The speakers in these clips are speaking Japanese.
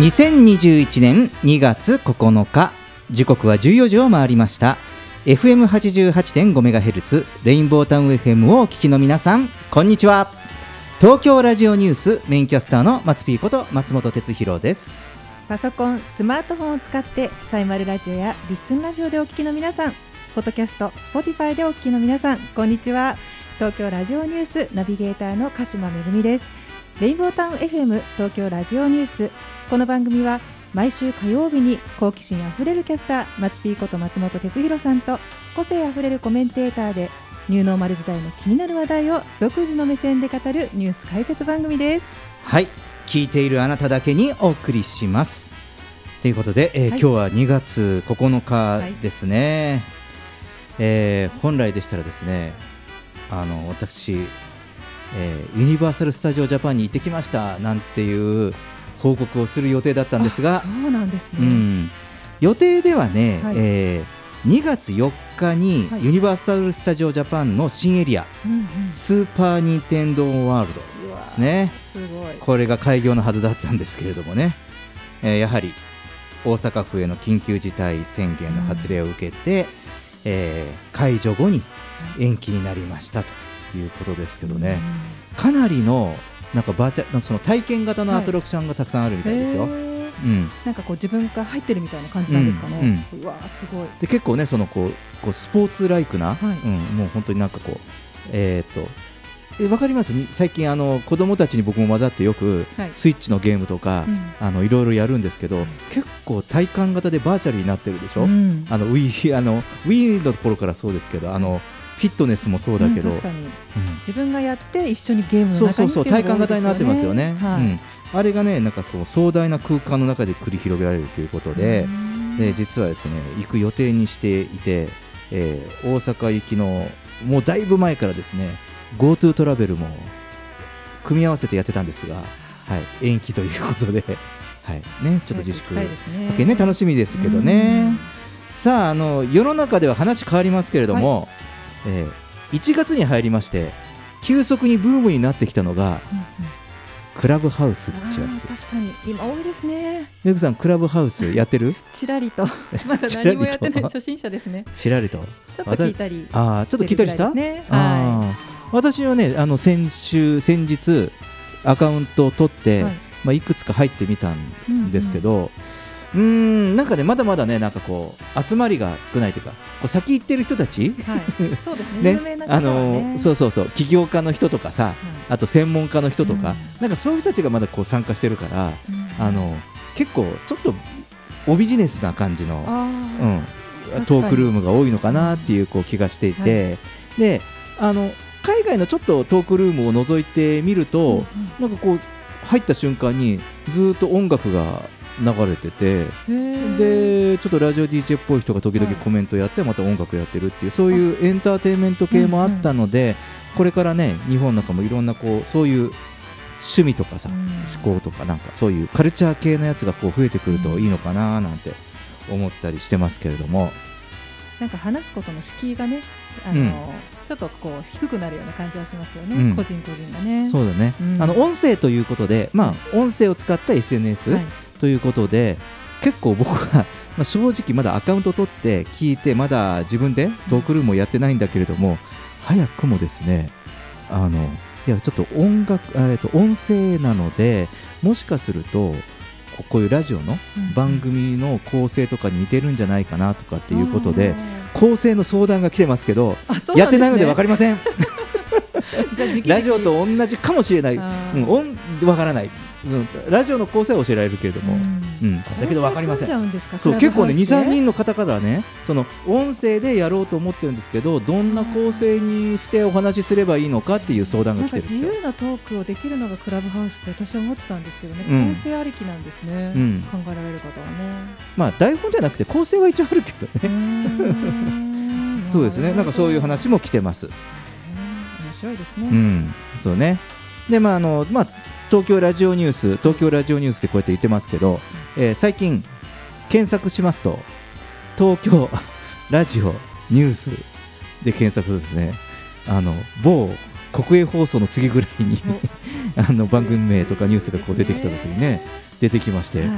2021年2月9日時刻は14時を回りました FM88.5MHz レインボータウン FM をお聞きの皆さんこんにちは東京ラジオニュースメインキャスターの松ピーこと松本哲弘ですパソコン、スマートフォンを使ってサイマルラジオやリスンラジオでお聞きの皆さん、ポッドキャスト、 Spotify でお聞きの皆さん、こんにちは。東京ラジオニュースナビゲーターの鹿島めぐみです。レインボータウン FM 東京ラジオニュース。この番組は毎週火曜日に好奇心あふれるキャスター松ピーこと松本哲弘さんと個性あふれるコメンテーターでニューノーマル時代の気になる話題を独自の目線で語るニュース解説番組です。はい。聞いているあなただけにお送りします。ということで、えーはい。今日は2月9日ですね、えー本来でしたらですねあの私、えーユニバーサル・スタジオ・ジャパンに行ってきましたなんていう報告をする予定だったんですがあそうなんですね。うん、予定ではね、はい。えー2月4日にはい。ユニバーサル・スタジオ・ジャパンの新エリア、うんうん。スーパー・ニンテンドー・ワールドですね。すごい。これが開業のはずだったんですけれどもね、えーやはり大阪府への緊急事態宣言の発令を受けて、えー解除後に延期になりましたということですけどね、かなりのなんかバーチャその体験型のアトラクションがたくさんあるみたいですよ。へー。うん、なんかこう自分が入ってるみたいな感じなんですかね。うわーすごい。で結構ねそのこうこうスポーツライクな、はい。うん、もう本当になんかこうえっ、とえわかります？に最近あの子供たちに僕も混ざってよく、はい。スイッチのゲームとか、うん。あのいろいろやるんですけど、結構体感型でバーチャルになってるでしょ、うん。あの Wii あの Wii の頃からそうですけどあのフィットネスもそうだけど、うん自分がやって一緒にゲームのそう中にそうそう体感型になってますよね、はい。うん、あれがねなんかそう壮大な空間の中で繰り広げられるということで、うん。で実はですね行く予定にしていて、えー大阪行きのもうだいぶ前からですね GoTo トラベルも組み合わせてやってたんですが、はい、延期ということで、はいね、ちょっと自粛。ね。ね楽しみですけどね。さああの世の中では話変わりますけれども、えー1月に入りまして急速にブームになってきたのがうんうんクラブハウスっていうやつ確かに。今多いですね。メグさんクラブハウスやってる？ちらりと。まだ何もやってない初心者ですね。ちらりと？ちょっと聞いたり。ああちょっと聞いたりした？ね。あー。私はねあの先週先日アカウントを取って、はい。いまあ、いくつか入ってみたんですけど、うーんなんかねまだまだねなんかこう集まりが少ないというかこう先行ってる人たち？はい。そうですね。有名な方はあのね。そうそうそう起業家の人とかさあと専門家の人とか、うん。なんかそういう人たちがまだこう参加してるから、うん。あの結構ちょっとおビジネスな感じの、あうんトークルームが多いのかなっていうこう気がしていて、であの海外のちょっとトークルームを覗いてみると、なんかこう入った瞬間にずっと音楽が流れてて。あ。ででちょっとラジオ DJ っぽい人が時々はい。コメントやってまた音楽やってるっていうそういうエンターテインメント系もあったので、これからね日本なんかもいろんなこうそういう趣味とかさ、思考とかなんかそういうカルチャー系のやつがこう増えてくるといいのかななんて思ったりしてますけれども、なんか話すことの敷居がね、あの、うん。ちょっとこう低くなるような感じはしますよね。うん。個人個人がね。そうだね、うん。あの音声ということでまあ音声を使った SNS はいということで、結構僕は まあ正直まだアカウント取って聞いてまだ自分でトークルームをやってないんだけれども早くもですねあのいやちょっと音楽、えー、と音声なのでもしかするとここういうラジオの番組の構成とかに似てるんじゃないかなとかっていうことで構成の相談が来てますけどね。やってないので分かりません。ラジオと同じかもしれない、あうん、わからないラジオの構成は教えられるけれども、うん。うん、だけど分かりません。そう結構ね23人人の方からねその音声でやろうと思ってるんですけどどんな構成にしてお話しすればいいのかっていう相談が来てるんですよ。自由なトークをできるのがクラブハウスって私は思ってたんですけどね、うん。構成ありきなんですね、うん。考えられる方はね。まあ台本じゃなくて構成は一応あるけどね。ん。そうですね。なんかそういう話も来てます。うん面白いですね。うん、そうね。でまああのまあ東京ラジオニュース東京ラジオニュースってこうやって言ってますけど、えー最近検索しますと東京ラジオニュースで検索ですねあの某国営放送の次ぐらいに あの番組名とかニュースがこう出てきた時にね出てきまして、はい。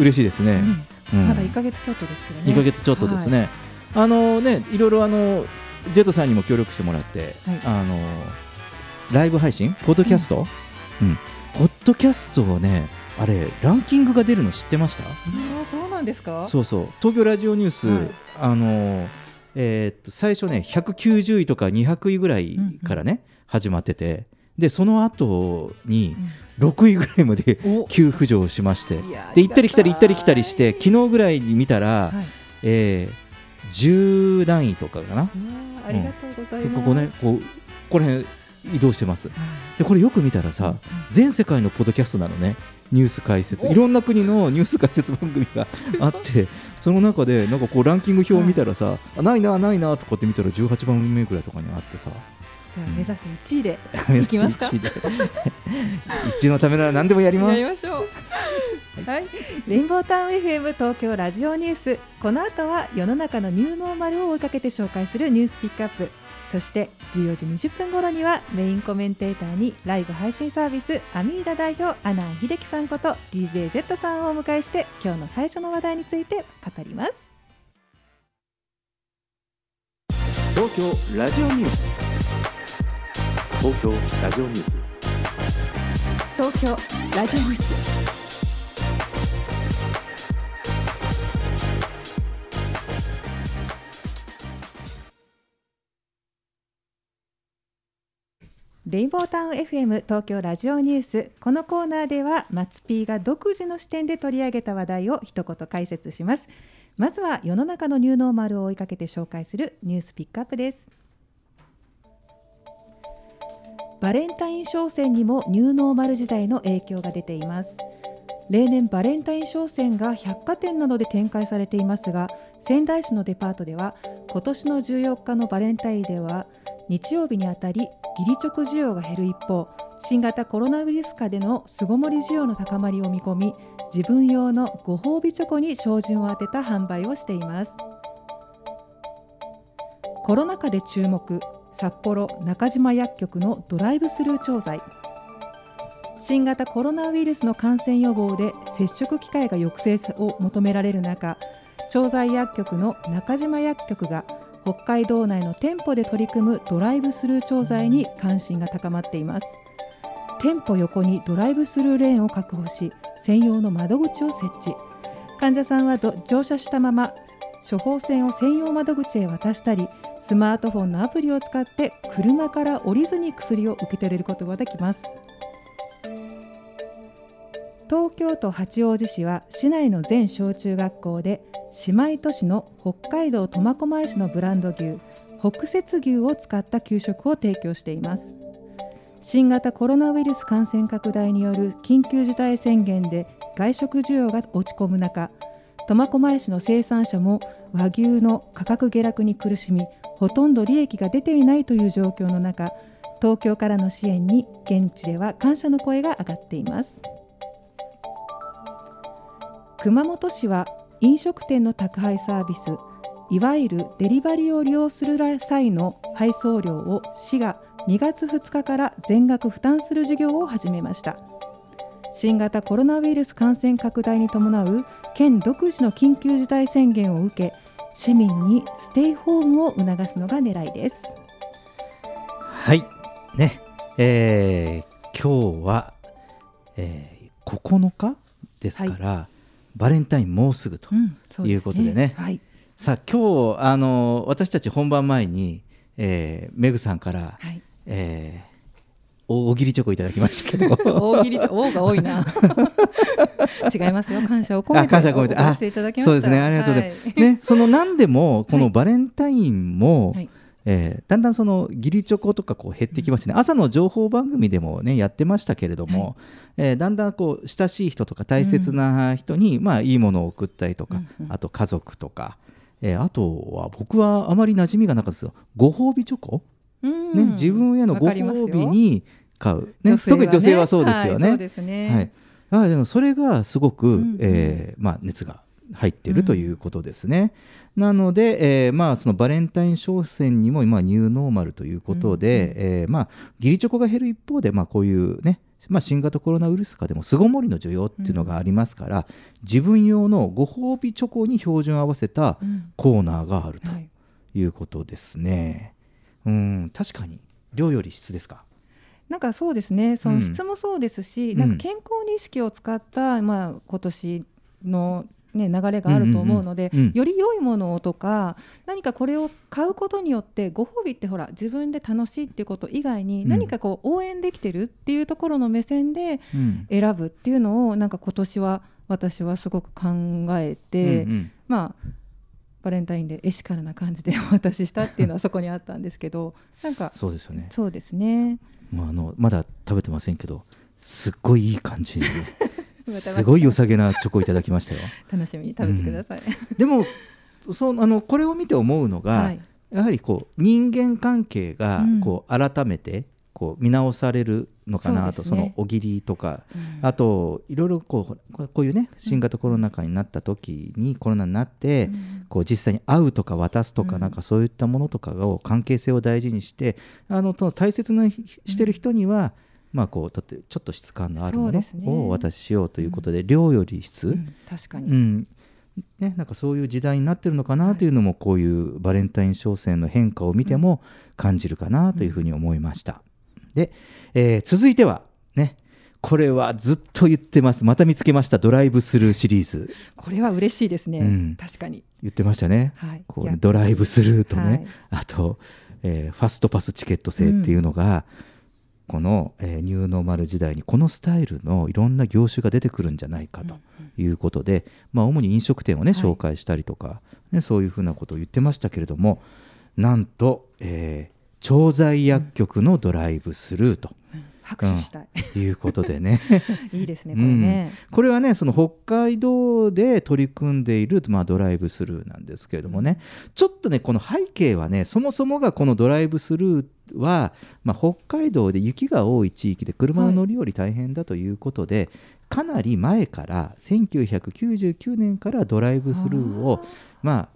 嬉しいですね。うん。うん。まだ1ヶ月ちょっとですけどね。2ヶ月ちょっとですね、あのねいろいろあのジェットさんにも協力してもらって、はい。あのライブ配信ポッドキャスト、うんポッドキャストをねあれランキングが出るの知ってました？ああそうなんですか？そうそう。東京ラジオニュース、はい。あのえーっと最初ね190位とか200位ぐらいからね、始まってて。でその後に6位ぐらいまでお。急浮上しまして。で行ったり来たり行ったり来たりして昨日ぐらいに見たら、はい。えー、10何位とかかな。あありがとうございます。でここねこうこれ辺移動してます。はい。でこれよく見たらさ全世界のポッドキャストなのね。ニュース解説。いろんな国のニュース解説番組が あってその中でなんかこうランキング表を見たらさ、あないなないなとかって見たら18番目ぐらいとかにあってさ。じゃあ目指せ1位で いきますか。1位で一位のためなら何でもやります。やりましょう。はい、レインボータウン FM 東京ラジオニュース。この後は世の中のニューノーマルを追いかけて紹介するニュースピックアップそして14時20分頃にはメインコメンテーターにライブ配信サービスアミーダ代表アナン秀樹さんこと DJ ジェットさんをお迎えして今日の最初の話題について語ります。東京ラジオニュース。東京ラジオニュース。東京ラジオニュースレインボータウン FM 東京ラジオニュース。このコーナーでは松 P が独自の視点で取り上げた話題を一言解説します。まずは世の中のニューノーマルを追いかけて紹介するニュースピックアップです。バレンタイン商戦にもニューノーマル時代の影響が出ています。例年バレンタイン商戦が百貨店などで展開されていますが仙台市のデパートでは今年の14日のバレンタインでは日曜日にあたり義理チョコ需要が減る一方新型コロナウイルス下での巣ごもり需要の高まりを見込み自分用のご褒美チョコに照準を当てた販売をしています。コロナ禍で注目札幌中島薬局のドライブスルー調剤。新型コロナウイルスの感染予防で接触機会が抑制を求められる中調剤薬局の中島薬局が北海道内の店舗で取り組むドライブスルー調剤に関心が高まっています。店舗横にドライブスルーレーンを確保し専用の窓口を設置。患者さんは乗車したまま処方箋を専用窓口へ渡したりスマートフォンのアプリを使って車から降りずに薬を受け取れることができます。東京都八王子市は市内の全小中学校で姉妹都市の北海道苫小牧市のブランド牛北雪牛を使った給食を提供しています。新型コロナウイルス感染拡大による緊急事態宣言で外食需要が落ち込む中苫小牧市の生産者も和牛の価格下落に苦しみほとんど利益が出ていないという状況の中東京からの支援に現地では感謝の声が上がっています。熊本市は飲食店の宅配サービスいわゆるデリバリーを利用する際の配送料を市が2月2日から全額負担する事業を始めました。新型コロナウイルス感染拡大に伴う県独自の緊急事態宣言を受け市民にステイホームを促すのが狙いです。はい。ね。えー今日は、えー9日ですから、バレンタインもうすぐと、うんそうですいうことでね。はい、さあ今日あの私たち本番前に、えーメグさんから、はい、えー大喜利チョコいただきましたけど。大喜利と大が多いな。違いますよ。感謝を込めてあ感謝を込めて。応募していただきました。そうですね。ありがとうございます、はい。ねその何でもこはい。のバレンタインも、はいえーだんだんその義理チョコとかこう減ってきましてね、朝の情報番組でもねやってましたけれども、えーだんだんこう親しい人とか大切な人に、まあいいものを送ったりとか、うんうん。あと家族とか、えーあとは僕はあまり馴染みがなかったですよ。ご褒美チョコ、うん。ね、自分へのご褒美に買う、ね女性は特に女性はそうですよね。はいそうですね、はい、あでもそれがすごく、んうん。えーまあ、熱が入ってるということですね。なので、えーまあ、そのバレンタイン商戦にも今ニューノーマルということで、えーまあ、義理チョコが減る一方で、まあ、こういうね、まあ、新型コロナウイルス禍でも巣ごもりの需要っていうのがありますから、自分用のご褒美チョコに標準合わせたうん。コーナーがあるとはいいうことですね。うん確かに。量より質ですか？なんかそうですね、そうのん。質もそうですし、うん。なんか健康に意識を使った、まあ今年の、ね、流れがあると思うので、うんうんうんより良いものをとか、何かこれを買うことによって、ご褒美ってほら、自分で楽しいっていうこと以外に、うん何かこう応援できてるっていうところの目線でうん選ぶっていうのを、なんか今年は私はすごく考えて、うんうんまあ、バレンタインでエシカルな感じでお渡ししたっていうのはそこにあったんですけど、なんかそうですよね。そうですね。まあ、あのまだ食べてませんけどすっごいいい感じす。ごい良さげなチョコいただきましたよ。楽しみに食べてください。でもそうあのこれを見て思うのが、はい。やはりこう人間関係がうん。こう改めてこう見直されるのかなと、そね。のおぎりとか、うん。あといろいろこうこういうね新型コロナ禍になった時にコロナになって、うん。こう実際に会うとか渡すとか、うん。なんかそういったものとかを関係性を大事にしてあのと大切なひしてる人には、まあこうちょっと質感のあるものをお渡ししようということで、量より質、うん確かに、うん。ね、なんかそういう時代になってるのかなというのも、こういうバレンタイン商戦の変化を見ても感じるかなというふうに思いました。で、えー続いてはねこれはずっと言ってます。また見つけました。ドライブスルーシリーズ。これは嬉しいですね、うん。確かに、言ってましたね。はい、こうねドライブスルーとね、はい。あと、えーファストパスチケット制っていうのが、この、えーニューノーマル時代にこのスタイルのいろんな業種が出てくるんじゃないかということで、まあ、主に飲食店をねはい。紹介したりとか、ね、そういうふうなことを言ってましたけれどもなんと、えー調剤薬局のドライブスルーと。拍手したい、いうことでね、いいですねこれね、これはねその北海道で取り組んでいる、まあ、ドライブスルーなんですけれどもね、ちょっとねこの背景はねそもそもがこのドライブスルーは、まあ、北海道で雪が多い地域で車の乗り降り大変だということで、かなり前から1999年からドライブスルーをま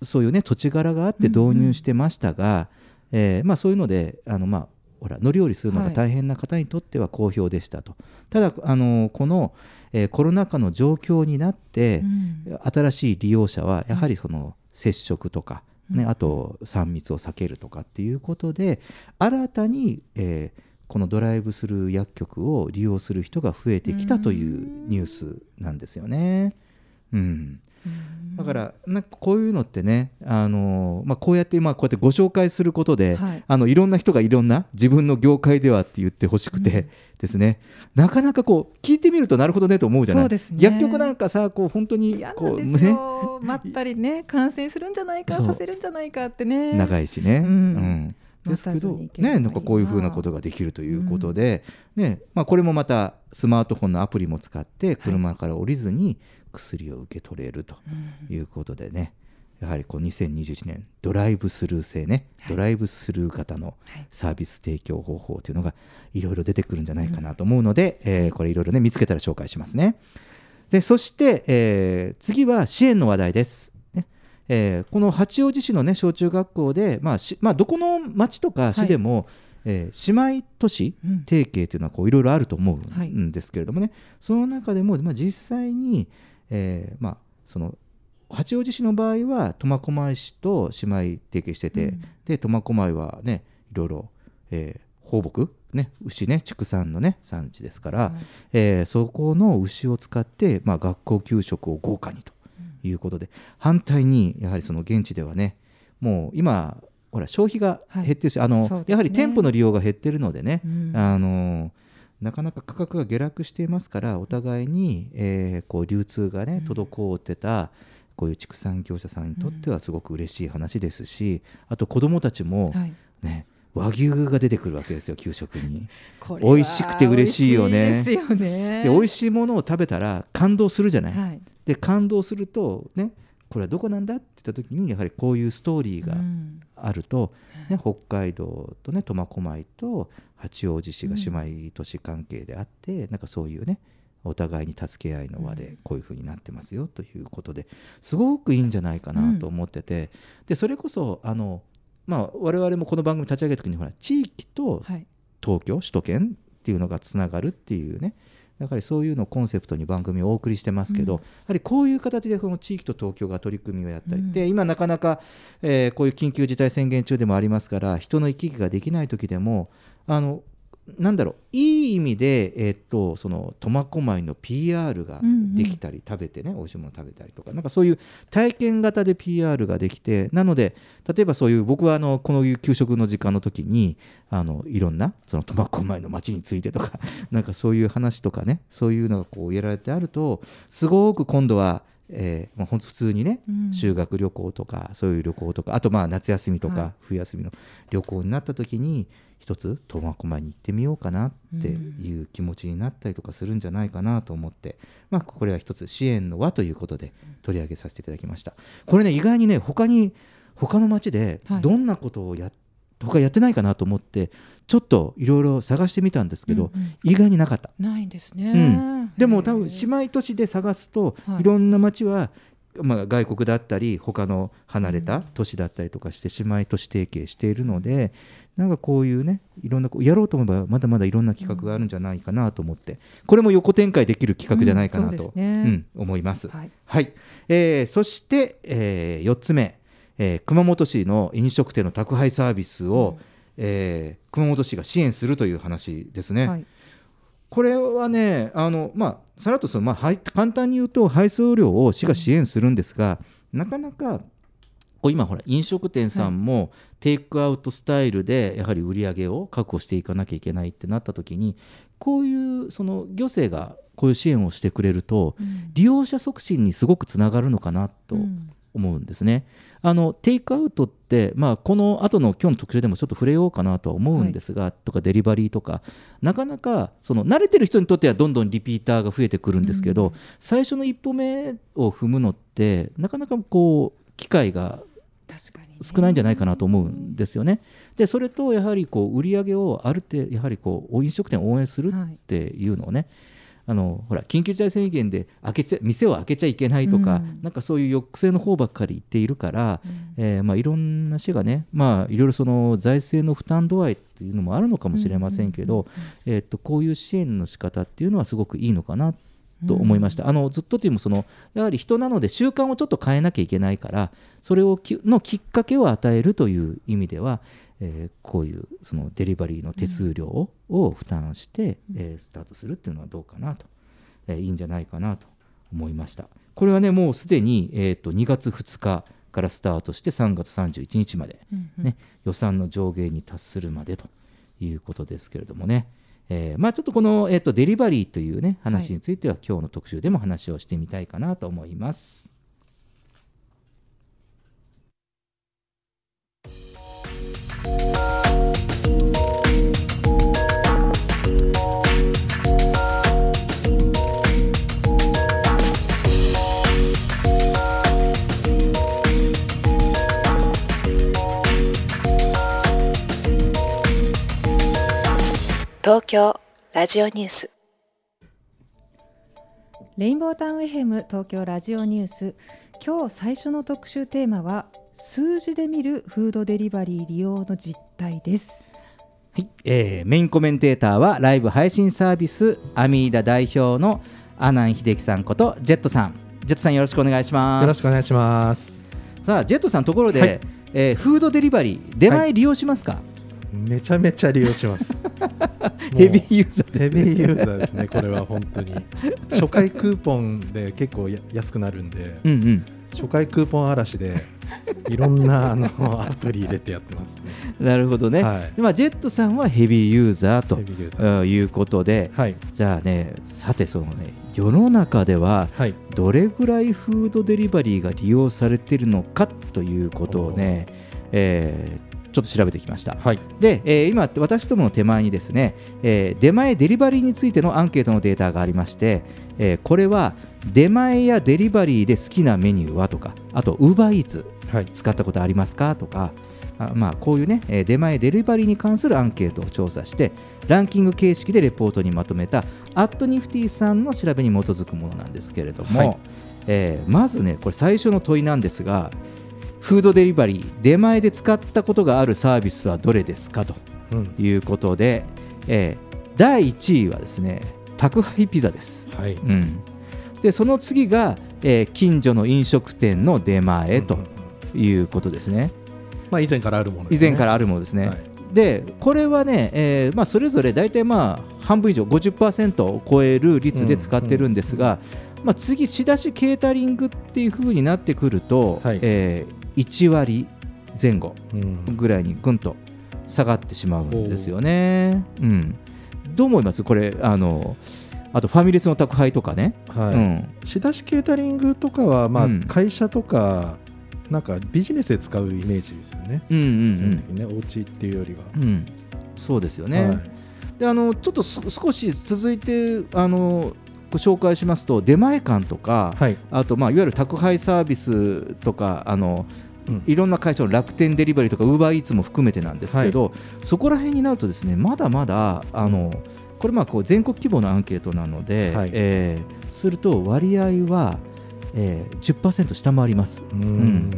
あそういうね土地柄があって導入してましたが、えーまあ、そういうのであのまあほら乗り降りするのが大変な方にとっては好評でしたと、ただあのこの、えーコロナ禍の状況になって、うん。新しい利用者はやはりその接触とか、ねあと3密を避けるとかっていうことで新たに、えーこのドライブスルー薬局を利用する人が増えてきたというニュースなんですよね。うん、だからなんかこういうのってね、あのまあ、こうやってまあこうやってご紹介することで、はい。あのいろんな人がいろんな自分の業界ではって言ってほしくてですね、なかなかこう聞いてみるとなるほどねと思うじゃない？ですね。薬局なんかさこう本当にこうんですよ、待ったりね感染するんじゃないかさせるんじゃないかってね。長いしね、うん。うん。ですけどねなんかこういうふうなことができるということで、ねまあ、これもまたスマートフォンのアプリも使って車から降りずに薬を受け取れるということでね、やはりこう2021年ドライブスルー制ね、ドライブスルー型のサービス提供方法というのがいろいろ出てくるんじゃないかなと思うので、えーこれいろいろね見つけたら紹介しますね。でそして、えー次は支援の話題です。ね。えーこの八王子市の、ね、小中学校で、まあしまあ、どこの町とか市でも、えー姉妹都市うん。提携というのはこういろいろあると思はい。うんですけれどもね、その中でも、まあ、実際に、えーまあ、その八王子市の場合は苫小牧市と姉妹提携してて、うん。で苫小牧はねいろいろ、えー放牧？ね牛ね畜産のね産地ですから、はい。えーそこの牛を使って、まあ、学校給食を豪華にということで、反対にやはりその現地ではねもう今ほら消費が減ってるし、あのそうですね。やはり店舗の利用が減ってるのでね、うん。あのなかなか価格が下落していますからお互いに、えーこう流通がね滞ってた、こういう畜産業者さんにとってはすごく嬉しい話ですし、あと子どもたちも、はい。ね和牛が出てくるわけですよ給食に。美味しくて嬉しいよね。美味ですよね。で美味しいものを食べたら感動するじゃない。はい。で感動するとねこれはどこなんだって言った時にやはりこういうストーリーがうん。あると、ね、北海道とね苫小牧と八王子市が姉妹都市関係であって、なんかそういうねお互いに助け合いの輪でこういう風になってますよということですごくいいんじゃないかなと思ってて、でそれこそあの、まあ、我々もこの番組立ち上げた時にほら地域とはい。東京首都圏っていうのがつながるっていうねやはりそういうのをコンセプトに番組をお送りしてますけど、うん。やはりこういう形でこの地域と東京が取り組みをやったり、うん。で今なかなか、えーこういう緊急事態宣言中でもありますから人の行き来ができない時でもあのなんだろういい意味で、えーっとその苫小牧の PR ができたり、食べてね美味しいもの食べたりとかなんかそういう体験型で PR ができてなので例えばそういう僕はあのこの給食の時間の時にあのいろんなその苫小牧の街についてとか なんかそういう話とかねそういうのがこうやられてあるとすごく今度は、えーまあ、普通にねうん。修学旅行とかそういう旅行とかあとまあ夏休みとはい。か冬休みの旅行になった時に一つ苫小牧に行ってみようかなっていう気持ちになったりとかするんじゃないかなと思って、まあ、これは一つ支援の輪ということで取り上げさせていただきました。これね意外にね他に他の町ではい。どんなことをや、他やってないかなと思ってちょっといろいろ探してみたんですけど、うんうん。意外になかった。ないんですね、うん。でも多分姉妹都市で探すと、はい。い、ろんな町は、まあ、外国だったり他の離れた都市だったりとかして姉妹都市提携しているので、なんかこういうねいろんなこうやろうと思えばまだまだいろんな企画があるんじゃないかなと思ってこれも横展開できる企画じゃないかなうんと、そうですね。うん思います。はい。はい、えーそして、え4つ目、えー熊本市の飲食店の宅配サービスを、えー熊本市が支援するという話ですね。はいこれはね、あのまあ、さらっとその、まあ、はい簡単に言うと、配送料を市が支援するんですが、なかなかこう今、ほら、飲食店さんもテイクアウトスタイルで、やはり売り上げを確保していかなきゃいけないってなったときに、こういうその行政がこういう支援をしてくれると、利用者促進にすごくつながるのかなとうん思うんですね。あのテイクアウトって、まあ、この後の今日の特集でもちょっと触れようかなとは思うんですが、とかデリバリーとかなかなかその慣れてる人にとってはどんどんリピーターが増えてくるんですけど、うん最初の一歩目を踏むのってなかなかこう機会が少ないんじゃないかなと思うんですよね。でそれとやはりこう売り上げをある程度やはりこう飲食店を応援するはいっていうのをね、あのほら緊急事態宣言で開けちゃ店を開けちゃいけないとか、うん。なんかそういう抑制の方ばっかり言っているから、うん。えーまあ、いろんな市がね、まあ、いろいろその財政の負担度合いっていうのもあるのかもしれませんけど、えーっとこういう支援の仕方っていうのはすごくいいのかなと思いました、あのずっとというよりもそのやはり人なので習慣をちょっと変えなきゃいけないからそれをきのきっかけを与えるという意味では、えーこういうそのデリバリーの手数料を,、を負担して、えースタートするっていうのはどうかなと、えーいいんじゃないかなと思いました。これはねもうすでに、えー、と2月2日からスタートして3月31日まで、うんうん。ね、予算の上限に達するまでということですけれどもね、えーまあ、ちょっとこの、えー、とデリバリーという、ね、話については、今日の特集でも話をしてみたいかなと思います。東京ラジオニュース。レインボータウン FM 東京ラジオニュース。今日最初の特集テーマは数字で見るフードデリバリー利用の実態です。はい。えーメインコメンテーターはライブ配信サービスアミーダ代表の阿南秀樹さんことジェットさん。ジェットさんよろしくお願いします。よろしくお願いします。さあジェットさんところで、はい。えーフードデリバリー出前利用しますか、めちゃめちゃ利用します。ヘビーユーザーですね。ヘビーユーザーですねこれは本当に。初回クーポンで結構や安くなるんで、うんうん初回クーポン嵐で いろんなあのアプリ入れてやってますね。なるほどね、はい。まあ、ジェットさんはヘビーユーザーということで、はい。じゃあねさてそのね世の中でははい。どれぐらいフードデリバリーが利用されているのかということをね、えーちょっと調べてきました。はい。で、えー今、私どもの手前にですね、えー出前デリバリーについてのアンケートのデータがありまして、えーこれは出前やデリバリーで好きなメニューはとか、あと、ウーバーイーツはい。使ったことありますか？とか、あまあ、こういうね、えー出前デリバリーに関するアンケートを調査して、ランキング形式でレポートにまとめた、アットニフティさんの調べに基づくものなんですけれども、はい。えーまずね、これ最初の問いなんですが、フードデリバリー、出前で使ったことがあるサービスはどれですかとうん。いうことで、えー第1位はですね、宅配ピザです。はい。うん、でその次が、えー近所の飲食店の出前とうんうんうん。いうことですね。まあ以前からあるものですね。以前からあるものですね。はい。でこれはね、えーまあ、それぞれ大体まあ半分以上50%を超える率で使ってるんですが、まあ、次仕出しケータリングっていう風になってくると、はい。えー1割前後うん。ぐらいにぐんと下がってしまうんですよね。う。ん、どう思います？これあのあとファミレスの宅配とかね、はい。うん、仕出しケータリングとかは、まあうん。会社とかなんかビジネスで使うイメージですよね。うんうん基本的にね、お家っていうよりは。うんうん。そうですよね。はい。であのちょっとす少し続いてあのご紹介しますと出前館とか、はい。あとまあいわゆる宅配サービスとかあの、うん。いろんな会社の楽天デリバリーとかウーバーイーツも含めてなんですけど、そこら辺になるとですねまだまだあのこれまあこう全国規模のアンケートなので、はい。えーすると割合は、えー、10%下回ります。うん。ん。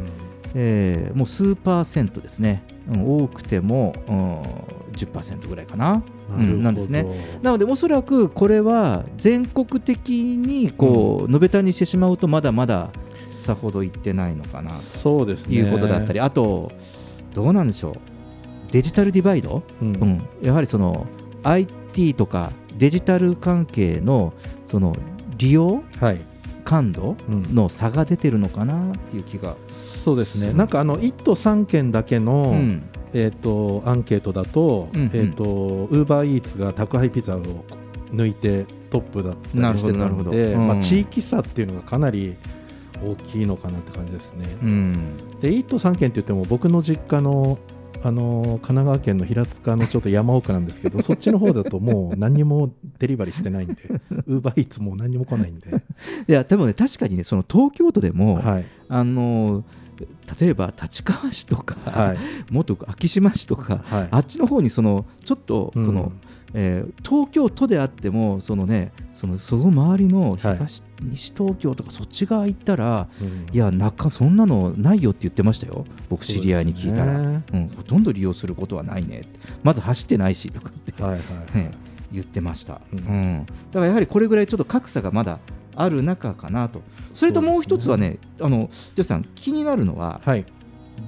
えーもう数パーセントですね、うん多くても、うん、10%ぐらいかな、うんなんですね。なので、おそらくこれは全国的にこう、延べたにしてしまうと、まだまださほどいってないのかなそうですね。ということだったり、あと、どうなんでしょう、デジタルディバイド、うんうん、やはりその IT とかデジタル関係のその利用？はい。感度？うんの差が出てるのかなっていう気が。そうですね。なんかあの1都3県だけの、うんえっ、とアンケートだと、ウーバーイーツが宅配ピザを抜いてトップだったりしてたなるほどので、うんまあ地域差っていうのがかなり大きいのかなって感じですね。うん。で1都3県って言っても僕の実家のあの神奈川県の平塚のちょっと山奥なんですけど そっちの方だともう何にもデリバリーしてないんでウーバーイーツもう何にも来ないんで、いやでもね確かにねその東京都でも、はい。あの例えば立川市とか、はい。元昭島市とか、はい。あっちの方にそのちょっとこうん。の、えー東京都であってもそのねそのその周りの東、西東京とかそっち側行ったらうん。いや中そんなのないよって言ってましたよ。僕知り合いに聞いたら、ね。うん、ほとんど利用することはないね。まず走ってないしとかって、はいはい ね言ってました、ううんん。だからやはりこれぐらいちょっと格差がまだある中かなと。それともう一つはねあのジョスさん気になるのははい。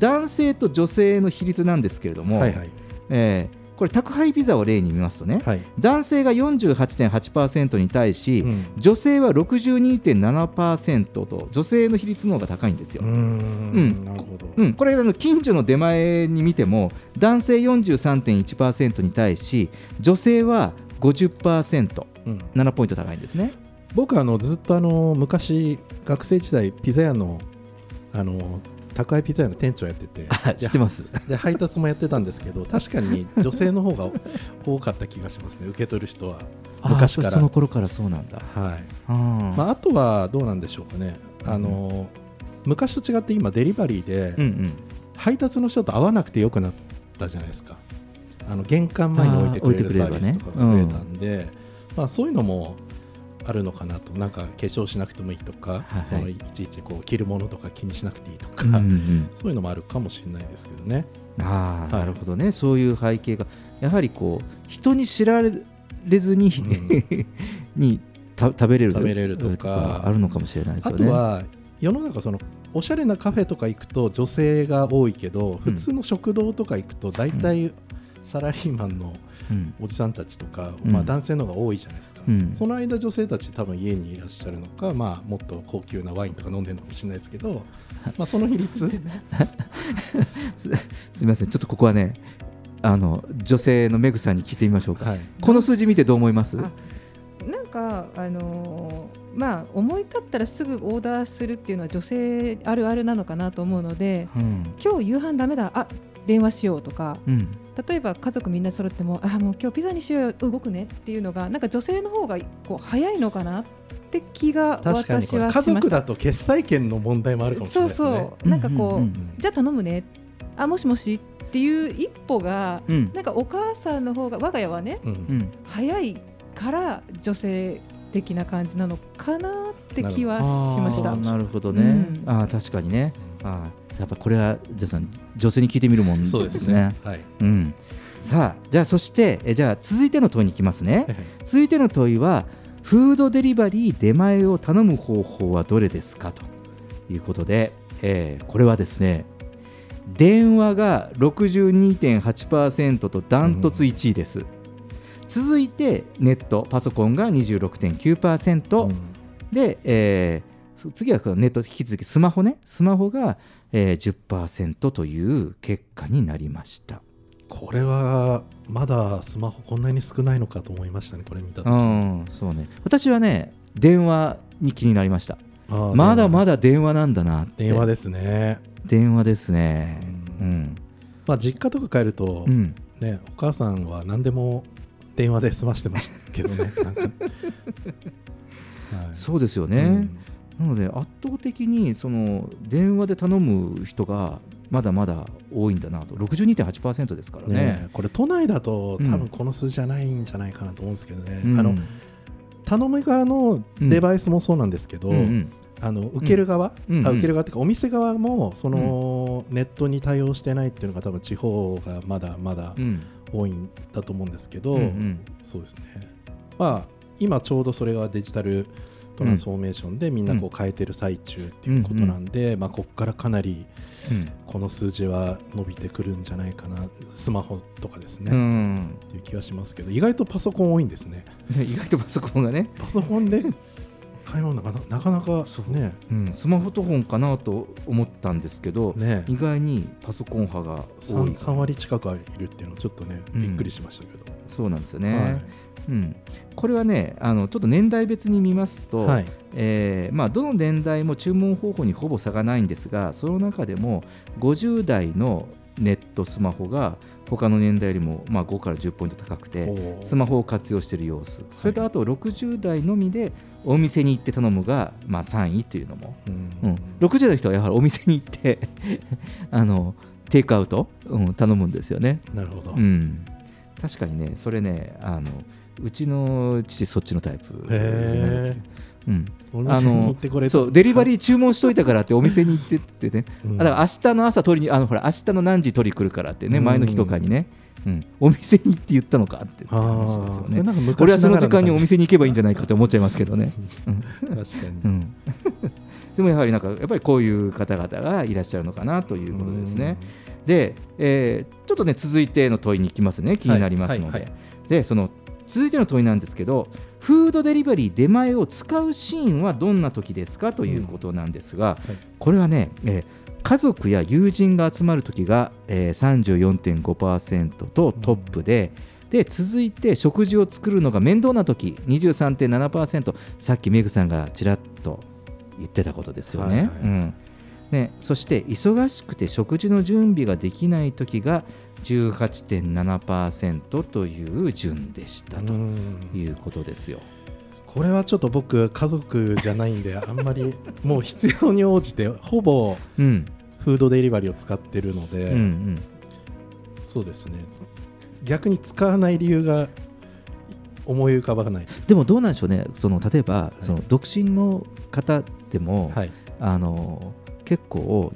男性と女性の比率なんですけれども、はいはい。えーこれ宅配ピザを例に見ますとね、はい。男性が48.8%に対し、うん。女性は62.7%と女性の比率の方が高いんですよ。うーんなるほど、うん、これあの近所の出前に見ても男性43.1%に対し女性は50%、うん。7ポイント高いんですね。僕あのずっとあの昔学生時代ピザ屋のあの宅配ピザ屋の店長やってて。あ知ってます。で配達もやってたんですけど確かに女性の方が多かった気がしますね受け取る人は。昔から。その頃からそうなんだ。はい。あー。まあ、あとはどうなんでしょうかね。あの、昔と違って今デリバリーでうんうん。配達の人と会わなくてよくなったじゃないですか。あの玄関前に置いてくれるサあービスとかが増えたんで、まあ、そういうのもあるのかなと。なんか化粧しなくてもいいとか、はい。そのいちいちこう着るものとか気にしなくていいとか、うんうんうん。そういうのもあるかもしれないですけどね。あーはい。なるほどね、そういう背景が。やはりこう人に知られずに、にた食べれる食べれるとか。あるのかもしれないですあよね。とは世の中そのおしゃれなカフェとか行くと女性が多いけど普通の食堂とか行くと大体サラリーマンのうん。おじさんたちとか、うん。まあ、男性の方が多いじゃないですか、うん。その間女性たち多分家にいらっしゃるのか、まあ、もっと高級なワインとか飲んでるのかもしれないですけど、まあ、その比率。す すみません。ちょっとここはねあの女性のメグさんに聞いてみましょうか、はい。この数字見てどう思います？あなんかあのーまあ思い立ったらすぐオーダーするっていうのは女性あるあるなのかなと思うのでうん。今日夕飯ダメだ。あ電話しようとかうん。例えば家族みんな揃ってもあもう今日ピザにしようよ動くねっていうのがなんか女性の方がこう早いのかなって気が私はしました家族だと決済権の問題もあるかもしれそうないですね。そうなんかこう、うんうんじゃあ頼むねあもしもしっていう一歩が、うん。なんかお母さんの方が我が家はねうん。うん。早いから女性的な感じなのかなって気はあしました。ー。なるほどね、うん。あー確かにね。あーやっぱこれはじゃあさん女性に聞いてみるもんですね。そうですね。はい。うん、さあじゃあそしてえじゃあ続いての問いに行きますね。続いての問いはフードデリバリー出前を頼む方法はどれですかということで、えーこれはですね電話が62.8%とダントツ1位です、続いてネットパソコンが26.9%、うん。で、えーそ次はネット引き続きスマホね。スマホが、えー、10%という結果になりました。これはまだスマホこんなに少ないのかと思いましたね、これ見たとき。うんそうね。私はね電話に気になりました。まだまだだ電話なんだなって。電話ですね。電話ですね。ううん。んまあ実家とか帰ると、うん。ね、お母さんは何でも電話で済ましてましたけどね。はい。そうですようね、んなので圧倒的にその電話で頼む人がまだまだ多いんだなと。62.8%ですからね。ねこれ都内だとうん。多分この数字じゃないんじゃないかなと思うんですけどね、うん。あの頼む側のデバイスもそうなんですけど、うんうんあの受ける側、うんうんあ受ける側っていうかお店側もその、ネットに対応してないっていうのが多分地方がまだまだうん。多いんだと思うんですけど、うんうん。そうですね。まあ今ちょうどそれがデジタルトランスフォーメーションでみんなこう変えてる最中っていうことなんで、まあ、ここからかなりうん。この数字は伸びてくるんじゃないかなスマホとかですね、うっんていう気がしますけど意外とパソコン多いんですね。意外とパソコンがね、パソコンで買い物なかななかなかね。う。ん、スマホと本かなと思ったんですけど、ね。意外にパソコン派が多い。3, 3割近くいるっていうのはちょっとね、うん。びっくりしましたけど、そうなんですよね、はいうん、これはねあのちょっと年代別に見ますと、はい。えーまあ、どの年代も注文方法にほぼ差がないんですがその中でも50代のネットスマホが他の年代よりも、まあ、5から10ポイント高くてスマホを活用している様子。それとあと60代のみでお店に行って頼むが、まあ、3位というのも、うん。うん、60代の人はやはりお店に行って あのテイクアウト、うん、頼むんですよね。なるほど、うん、確かにねそれねあのうちの父そっちのタイプうん、お店に行ってこれそうデリバリー注文しといたからってお店に行ってってね、うん。あだから明日の朝取りにあのほら明日の何時取り来るからってね、うん。前の日とかにね、うん、お店に行って言ったのかって話ですあよね。俺はその時間にお店に行けばいいんじゃないかって思っちゃいますけどね、う ん確かに、うん、でもやはりなんかやっぱりこういう方々がいらっしゃるのかなということですね。で、えーちょっとね続いての問いに行きますね。気になりますので、はいはいはい。でその続いての問いなんですけどフードデリバリー出前を使うシーンはどんな時ですかということなんですが、はい。これはね、えー家族や友人が集まる時が、えー、34.5%とトップで、で続いて食事を作るのが面倒な時23.7%さっきメグさんがちらっと言ってたことですよね。はいはい。うん。ねそして忙しくて食事の準備ができない時が18.7%という順でしたとうん。いうことですよ。これはちょっと僕家族じゃないんであんまり もう必要に応じてほぼうん。フードデリバリーを使ってるので、うんうん。そうですね。逆に使わない理由が思い浮かばない。でもどうなんでしょうね、その例えば、い。その独身の方でも、はい。あの結構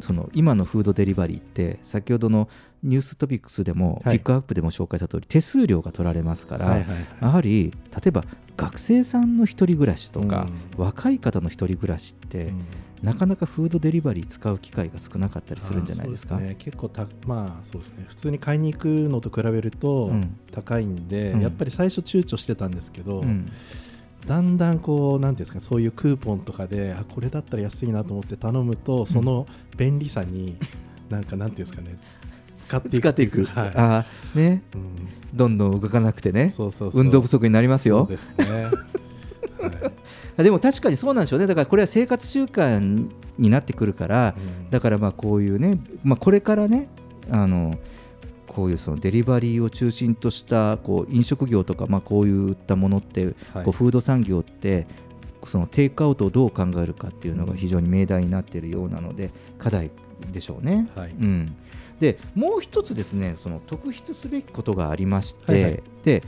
その今のフードデリバリーって先ほどのニューストピックスでも、はい。ピックアップでも紹介した通り手数料が取られますから、はいはいはい。やはり例えば学生さんの一人暮らしとか、うん。若い方の一人暮らしって、うん。なかなかフードデリバリー使う機会が少なかったりするんじゃないですか？あーそうね、結構たまあそうですね。普通に買いに行くのと比べるとうん。高いんで、うん。やっぱり最初躊躇してたんですけど、うん。だんだんこうなんていうんですかそういうクーポンとかであこれだったら安いなと思って頼むとその便利さになんかなんていうんですかね使っていく。使っていく、はい。あーね。うん。どんどん動かなくてね。そうそうそう。運動不足になりますよ。ですね、はい。でも確かにそうなんでしょうね。だからこれは生活習慣になってくるから、うん。だからまあこういうね、まあ、これからねあのこういうそのデリバリーを中心としたこう飲食業とか、まあ、こういったものって、はい。こうフード産業ってそのテイクアウトをどう考えるかっていうのが非常に命題になっているようなので課題でしょうね。はい。うん、でもう一つですねその特筆すべきことがありまして、はいはい。で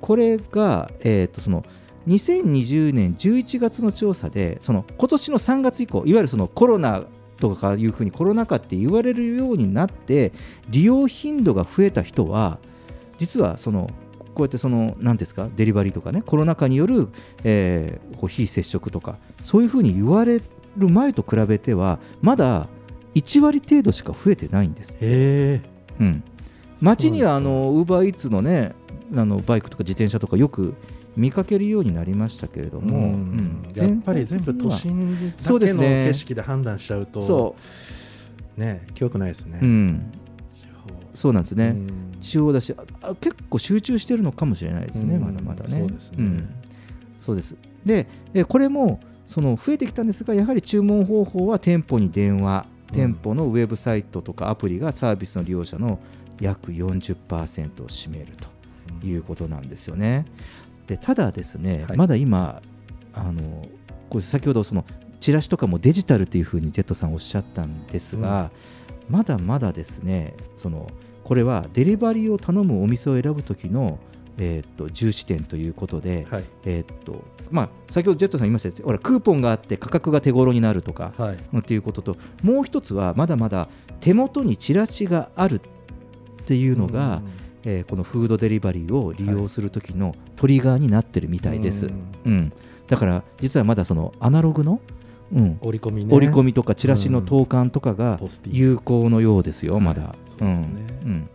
これが、えー、とその2020年11月の調査でその今年の3月以降いわゆるそのコロナとかいうふうにコロナ禍って言われるようになって利用頻度が増えた人は実はそのこうやってその何ですかデリバリーとかねコロナ禍による、えーこう非接触とかそういうふうに言われる前と比べてはまだ1割程度しか増えてないんです。へえ。うん、街にはあのウーバーイーツのねあのバイクとか自転車とかよく見かけるようになりましたけれども、うん。やっぱり全部都心だけの景色で判断しちゃうとそね記憶ないですね、う、うん、そうなんですね、うん中央だしああ結構集中してるのかもしれないですね、うん。まだまだね。そうですね。ん。そうです。でえこれもその増えてきたんですがやはり注文方法は店舗に電話うん店舗のウェブサイトとかアプリがサービスの利用者の約40%を占めるということなんですよね。でただですね、はい。まだ今あのこれ先ほどそのチラシとかもデジタルというふうにジェットさんおっしゃったんですが、まだまだですねそのこれはデリバリーを頼むお店を選ぶ時の、えーっと重視点ということで、はい。えーっとまあ、先ほどジェットさん言いましたよほらクーポンがあって価格が手頃になるとか、はい。っていうことともう一つはまだまだ手元にチラシがあるっていうのが、えーこのフードデリバリーを利用する時のトリガーになってるみたいです、うん。うん。だから実はまだそのアナログの、うん。折り込みね。折り込みとかチラシの投函とかが有効のようですよ、まだ。はい。そううん。うん。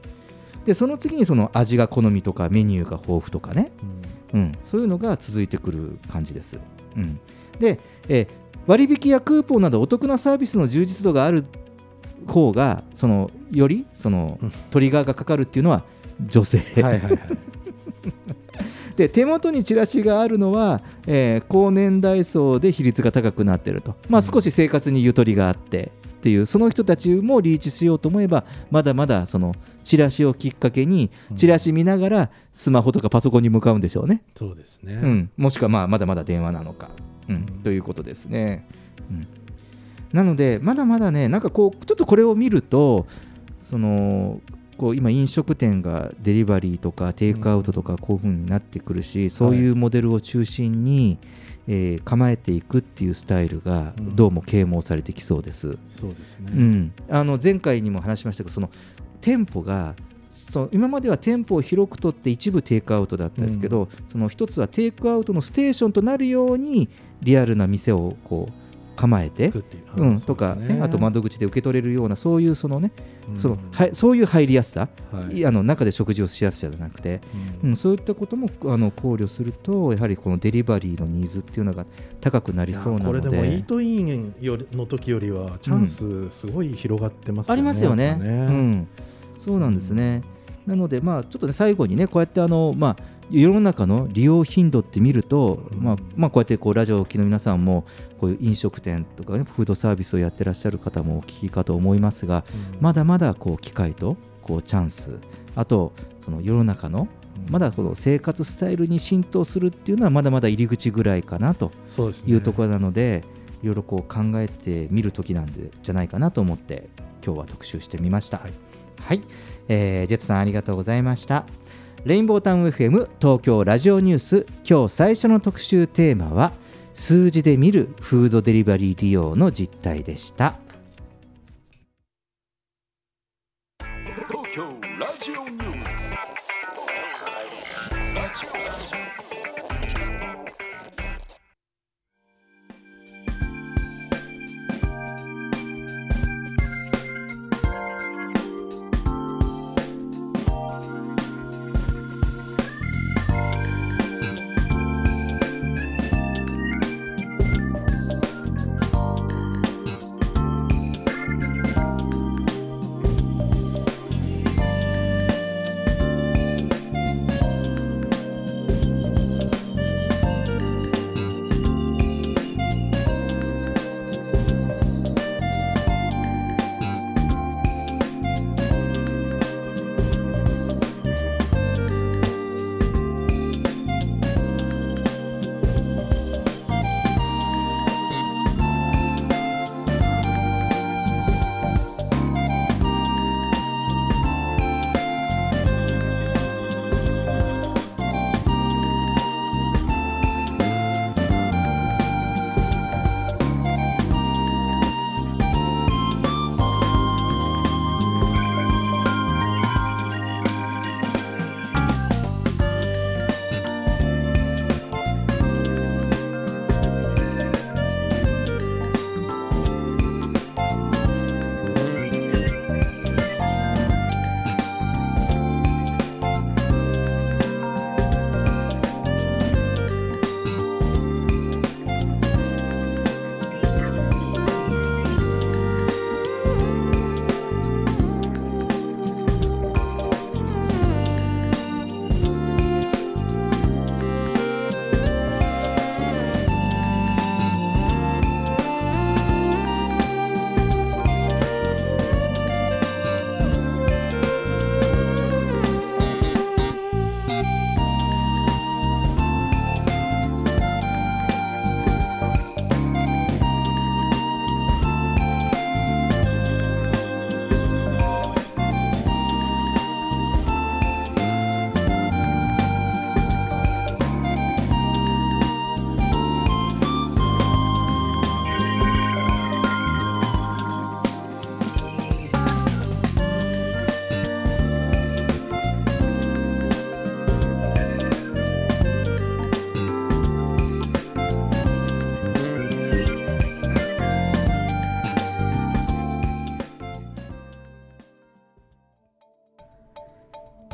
でその次にその味が好みとかメニューが豊富とかね、うんうん、そういうのが続いてくる感じです。うん、で、えー割引やクーポンなどお得なサービスの充実度がある方がそのよりそのうん。トリガーがかかるっていうのは女性、はいはいはい。で手元にチラシがあるのは、えー高年代層で比率が高くなっていると、まあ、うん。少し生活にゆとりがあってっていうその人たちもリーチしようと思えばまだまだそのチラシをきっかけにうん。チラシ見ながらスマホとかパソコンに向かうんでしょうね。そうですね、うん、もしくはまあまだまだ電話なのか、うん。うん。ということですね。うん、なので、まだまだね、なんかこう、ちょっとこれを見ると、そのこう今、飲食店がデリバリーとかテイクアウトとかこういう風になってくるし、そういうモデルを中心に、えー構えていくっていうスタイルがうん。どうも啓蒙されてきそうです。そうですね、うん、あの前回にも話しましたけどその店舗がその今までは店舗を広く取って一部テイクアウトだったんですけど、その一つはテイクアウトのステーションとなるようにリアルな店をこう構えてうん、とか、ね、あと窓口で受け取れるようなそういうそのね、うん。そのはい、そういう入りやすさ、はい。いあの中で食事をしやすさじゃなくて、うん。うん、そういったこともあの考慮するとやはりこのデリバリーのニーズっていうのが高くなりそうなので。これでもイートインよりの時よりはチャンスすごい広がってますよね、ありますよね。うん、そうなんですね。なので、まあ、ちょっとね、最後にね、こうやってあの、まあ、世の中の利用頻度って見ると、うん。まあまあ、こうやってこうラジオをお聞きの皆さんも、こういう飲食店とか、ね、フードサービスをやってらっしゃる方もお聞きかと思いますが、うん。まだまだこう機会とこうチャンス、あと、その世の中のうん。まだこの生活スタイルに浸透するっていうのは、まだまだ入り口ぐらいかなというところなので、いろいろこう考えてみる時なんでじゃないかなと思って今日は特集してみました。はい。はい、えージェットさんありがとうございました。レインボータウン FM 東京ラジオニュース今日最初の特集テーマは数字で見るフードデリバリー利用の実態でした。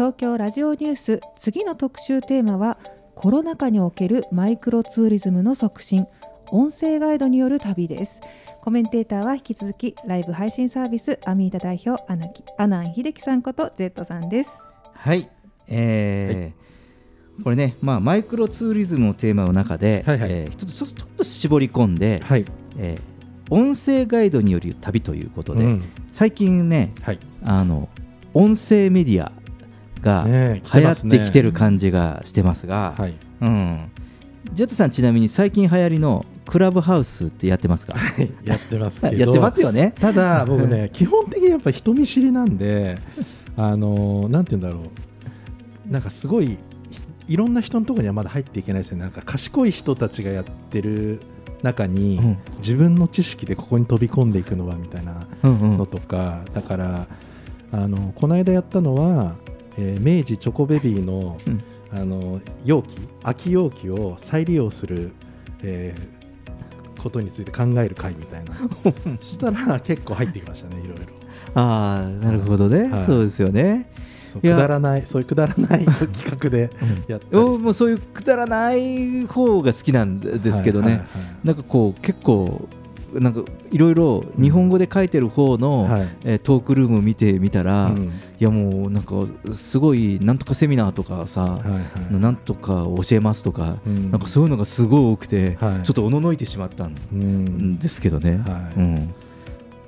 東京ラジオニュース次の特集テーマはコロナ禍におけるマイクロツーリズムの促進音声ガイドによる旅です。コメンテーターは引き続きライブ配信サービスアミーダ代表アナキアナン秀樹さんことジェットさんです。はい、えーこれね、まあ、マイクロツーリズムのテーマの中で、はいはい。えー一つちょちょっと絞り込んで、はい。えー音声ガイドによる旅ということで、うん。最近ねはい。あの音声メディアがね流行ってきてる感じがしてますが、はい。うん、ジェットさんちなみに最近流行りのクラブハウスってやってますか？やってますけど。やってますよね。ただ 僕ね基本的にやっぱ人見知りなんであのなんて言うんだろう。なんかすごいいろんな人のところにはまだ入っていけないですね。なんか賢い人たちがやってる中に、うん。自分の知識でここに飛び込んでいくのはみたいなうんうん。のとか、だからあのこの間やったのは、えー明治チョコベビーの,、うん。あの容器空き容器を再利用する、えーことについて考える会みたいな。したら結構入ってきましたねいろいろ。ああなるほどね、はい。そうですよね。くだらないそういうくだらない 企画でやったりおもうそういうくだらない方が好きなんですけどね、なんかこう結構なんかいろいろ日本語で書いてる方の、はいはい。えートークルーム見てみたら、いうん。やもうなんかすごいなんとかセミナーとかさ、はいはい。なんとか教えますとか、うん。なんかそういうのがすごい多くて、はい。ちょっとおののいてしまったんうん。ですけどね。はい。うん。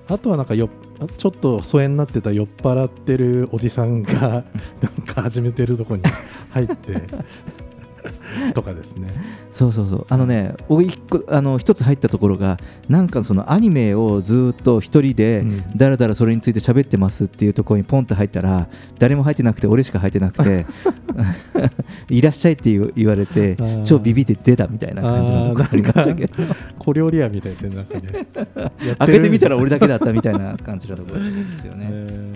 あとはなんかよちょっと疎遠になってた酔っ払ってるおじさんが なんか始めてるとこに入ってとかですね。そうそうそう。あのね僕一個あの一つ入ったところがなんかそのアニメをずっと一人でうん。だらだらそれについて喋ってますっていうところにポンと入ったら誰も入ってなくて俺しか入ってなくて いらっしゃいって言われて超ビビって出たみたいな感じのところありましたけど。小料理屋みたいですね、なんかね。開けてみたら俺だけだっったみたいな感じのところですよね。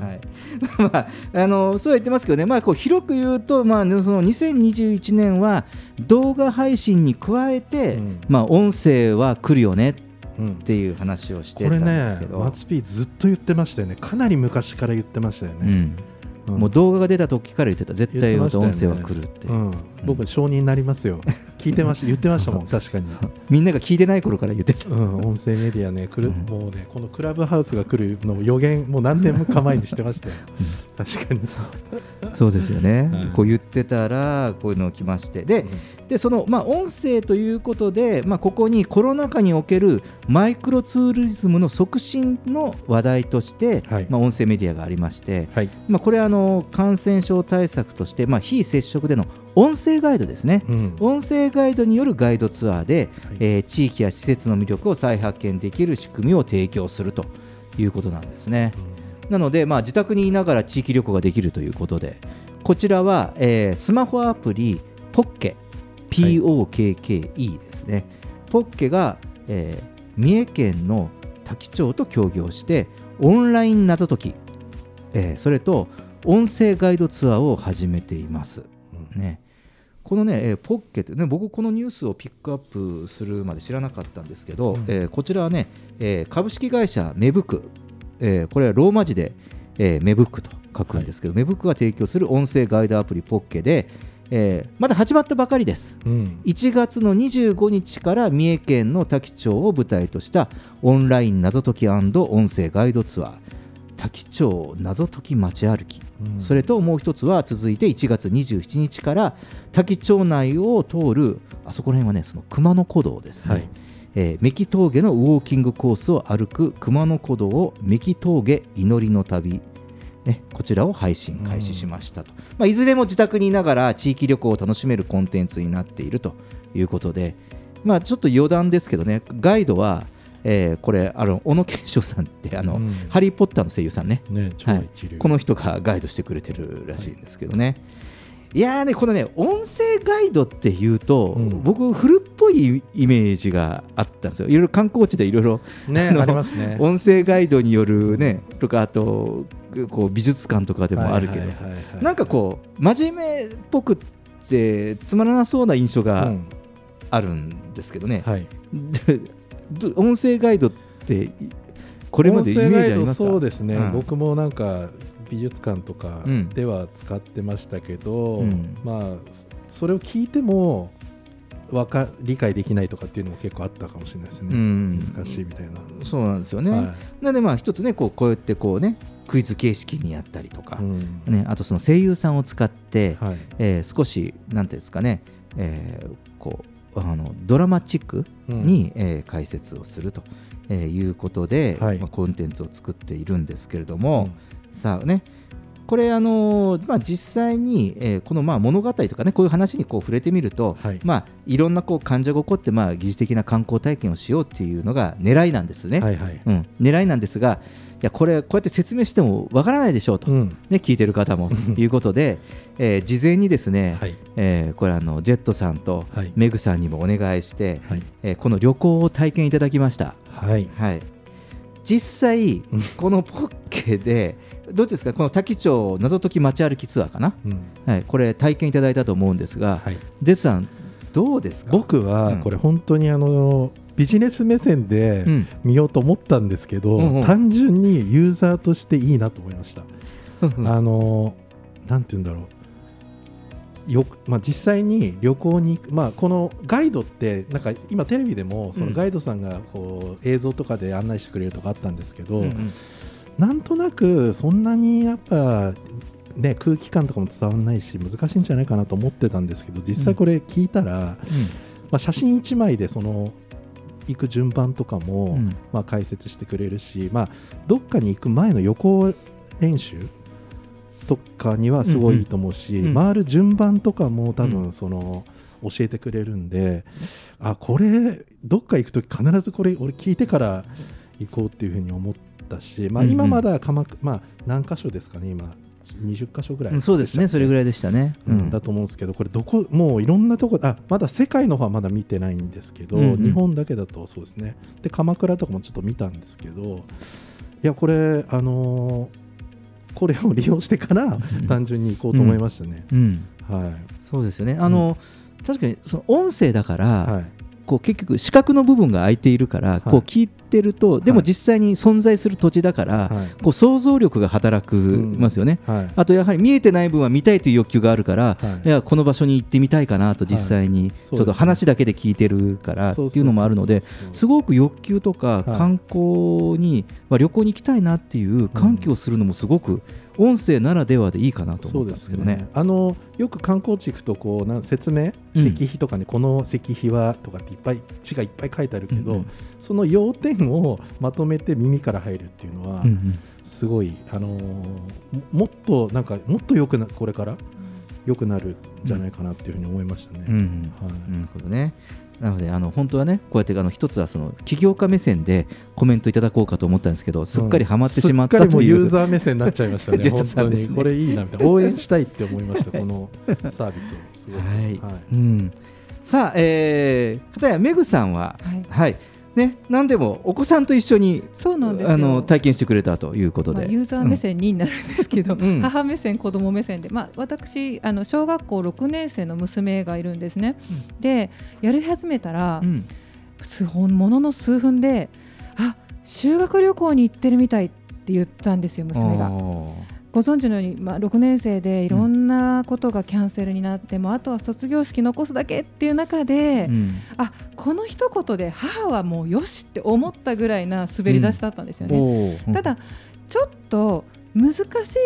はい、まあ、あのそうは言ってますけどね、まあ、こう広く言うと、まあ、ねその2021年は動画配信に加えて、うん。まあ、音声は来るよねうん。っていう話をしてたこれんですねけ、ど、松 P ずっと言ってましたよね。かなり昔から言ってましたよね。もう動画が出た時から言ってた。絶対音声は来るって、う。ん、僕、承認になりますよ。聞いてました、言ってましたもん、確かに。みんなが聞いてない頃から言ってた、うん、音声メディアね、来る、うん。もうね、このクラブハウスが来るのを予言、もう何年も前にしてましたよ。確かに。そうですよね、はいこう言ってたらこういうの来まして。ででその、まあ、音声ということで、まあ、ここにコロナ禍におけるマイクロツーリズムの促進の話題として、はい。まあ、音声メディアがありまして、はい。まあ、これはあの感染症対策として、まあ、非接触での音声ガイドですね。うん音声ガイドによるガイドツアーで、はいえー地域や施設の魅力を再発見できる仕組みを提供するということなんですね。なので、まあ、自宅にいながら地域旅行ができるということで、こちらは、えースマホアプリ、ポッケ、POKKE ですね。ポッケが、えー三重県の多気町と協業して、オンライン謎解き、えーそれと音声ガイドツアーを始めています。ね、このね、えーポッケってね、僕、このニュースをピックアップするまで知らなかったんですけど、うんえーこちらはね、えー株式会社メブク、えーこれはローマ字で、えーメブックと書くんですけど、メブックが提供する音声ガイドアプリポッケで、えーまだ始まったばかりです。うん。1月の25日から三重県の多気町を舞台としたオンライン謎解き音声ガイドツアー多気町謎解き街歩き、うん。それともう一つは続いて1月27日から多気町内を通るあそこら辺はねその熊野古道ですね、はい。えーメキ峠のウォーキングコースを歩く熊野古道をメキ峠祈りの旅。ね、こちらを配信開始しましたと、まあ、いずれも自宅にいながら地域旅行を楽しめるコンテンツになっているということで、まあ、ちょっと余談ですけどねガイドは、えーこれあの小野賢章さんってあの、うん。ハリー・ポッターの声優さんね。ね、超はい。この人がガイドしてくれてるらしいんですけどね、い、やーねこのね音声ガイドっていうと、うん。僕古っぽいイメージがあったんですよ。いろいろ観光地でいろいろね、あのありますね。音声ガイドによるねとかあとこう美術館とかでもあるけどさ。はいはいはいはい。なんかこう真面目っぽくってつまらなそうな印象うがん。あるんですけどね、はい。音声ガイドってこれまでイメージありますそうですね、うん。僕もなんか美術館とかうん。では使ってましたけど、うん。まあそれを聞いてもわか理解できないとかっていうのも結構あったかもしれないですね、うん。難しいみたいな、そうなんですよね、はなのでまあ一つねこうこうやってこうねクイズ形式にやったりとかい、うん。ね、あとその声優さんを使って、はい。えー少しなんていうんですかね、えーこうあのドラマチックうん。に、えー解説をすると、えーいうことで、はい。まあ、コンテンツを作っているんですけれども、さあねこれあのーまあ、実際に、えーこのまあ物語とかねこういう話にこう触れてみると、はい。まあ、いろんなこう患者が起こって、まあ、疑似的な観光体験をしようっていうのが狙いなんですね。はいはい。うん、狙いなんですがいやこれこうやって説明してもわからないでしょうと、うん。ね、聞いてる方もと いうことで、えー事前にですね、はい。えーこれあのジェットさんとはい。メグさんにもお願いして、はい。えーこの旅行を体験いただきました。はい。はい、実際うん。このポッケでどうですか？この滝町謎解き街歩きツアーかな、うん。はい、これ体験いただいたと思うんですが、はい、デスさんどうですか？僕はこれ本当にあのビジネス目線でうん。見ようと思ったんですけど、うんうん単純にユーザーとしていいなと思いました。うんあのなんて言うんだろう。よ、まあ、実際に旅行に行く、まあ、このガイドってなんか今テレビでもそのガイドさんがこう映像とかで案内してくれるとかあったんですけど、うんうんなんとなくそんなにやっぱ、ね、空気感とかも伝わらないし難しいんじゃないかなと思ってたんですけど実際これ聞いたら、まあ、写真1枚でその行く順番とかも、うん。まあ、解説してくれるし、まあ、どっかに行く前の予行練習とかにはすごいいいと思うし、うんうん回る順番とかも多う分その、教えてくれるんであこれどっか行くとき必ずこれ俺聞いてから行こうっていうふうに思ったし、まあ、うんうん。今まだ鎌倉、まあ、何箇所ですかね今20箇所ぐらい、うんそうですねそれぐらいでしたね。うん。だと思うんですけどこれどこもういろんなとこあまだ世界の方はまだ見てないんですけど、うんうん。日本だけだとそうですね。で鎌倉とかもちょっと見たんですけどいやこれあのーこれを利用してからうん。単純に行こうと思いましたね、うん。はい。そうですよね。あの、確かにその音声だから、はい。こう結局視覚の部分が空いているから、い。こう聞いてると、でもはい実際に存在する土地だから、はい。こう想像力が働くますよね。はい。あとやはり見えてない分は見たいという欲求があるから、はい。いやこの場所に行ってみたいかなと実際に、はい。ちょっと話だけで聞いてるからっていうのもあるので、すごく欲求とかはい。観光に、まあ、旅行に行きたいなっていう喚起をするのもすごく音声ならではでいいかなと思ったんですけどね。あのよく観光地行くとこうなん説明、うん石碑とかねこの石碑はとかっていっぱい字がいっぱい書いてあるけど、うんうんその要点をまとめて耳から入るっていうのは、うんうんすごい、あのーももっとなんかもっと良くなこれから良くなるんじゃないかなっていうふうに思いましたね。うんうんはいなるほどね。なのであの本当はねこうやってあの一つはその起業家目線でコメントいただこうかと思ったんですけどすっかりハマってしまったすっかりもといううユーザー目線になっちゃいましたね。本当にこれいいなみたいな応援したいって思いましたこの サービスを。はい、はい。うん、さあ、えー、片やメグさんは、はい。はいね、何でもお子さんと一緒にそうなんですよ。あの体験してくれたということで、まあ、ユーザー目線になるんですけど、うん。母目線、子供目線で、まあ、私あの小学校6年生の娘がいるんですね。でやり始めたら、うん。ものの数分であ修学旅行に行ってるみたいって言ったんですよ娘が。おご存知のように、まあ、6年生でいろんなことがキャンセルになっても、あとは卒業式残すだけっていう中で、ーうん。あこの一言で母はもうよしって思ったぐらいな滑り出しだったんですよね。おー。ただちょっと難しい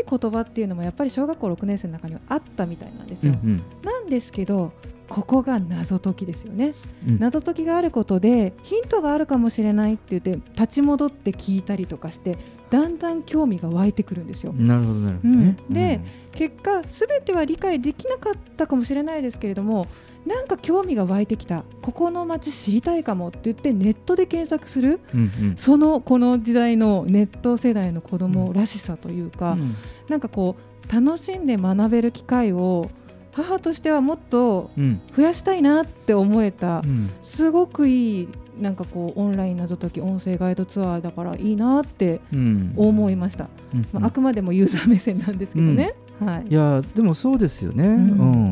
言葉っていうのもやっぱり小学校6年生の中にはあったみたいなんですよ。うんうん。なんですけどここが謎解きですよね。うん。謎解きがあることでヒントがあるかもしれないって言って立ち戻って聞いたりとかしてだんだん興味が湧いてくるんですよ。なるほどなるほどね。うん。で結果すべては理解できなかったかもしれないですけれどもなんか興味が湧いてきた。ここの街知りたいかもって言ってネットで検索する。うんうん。そのこの時代のネット世代の子供らしさというか、うん。なんかこう楽しんで学べる機会を母としてはもっとうん。増やしたいなって思えた、うん。すごくいいなんかこうオンライン謎解き音声ガイドツアーだからいいなってうん。思いました、うん。まあ、あくまでもユーザー目線なんですけどね、はい。いやでもそうですよね、ん。う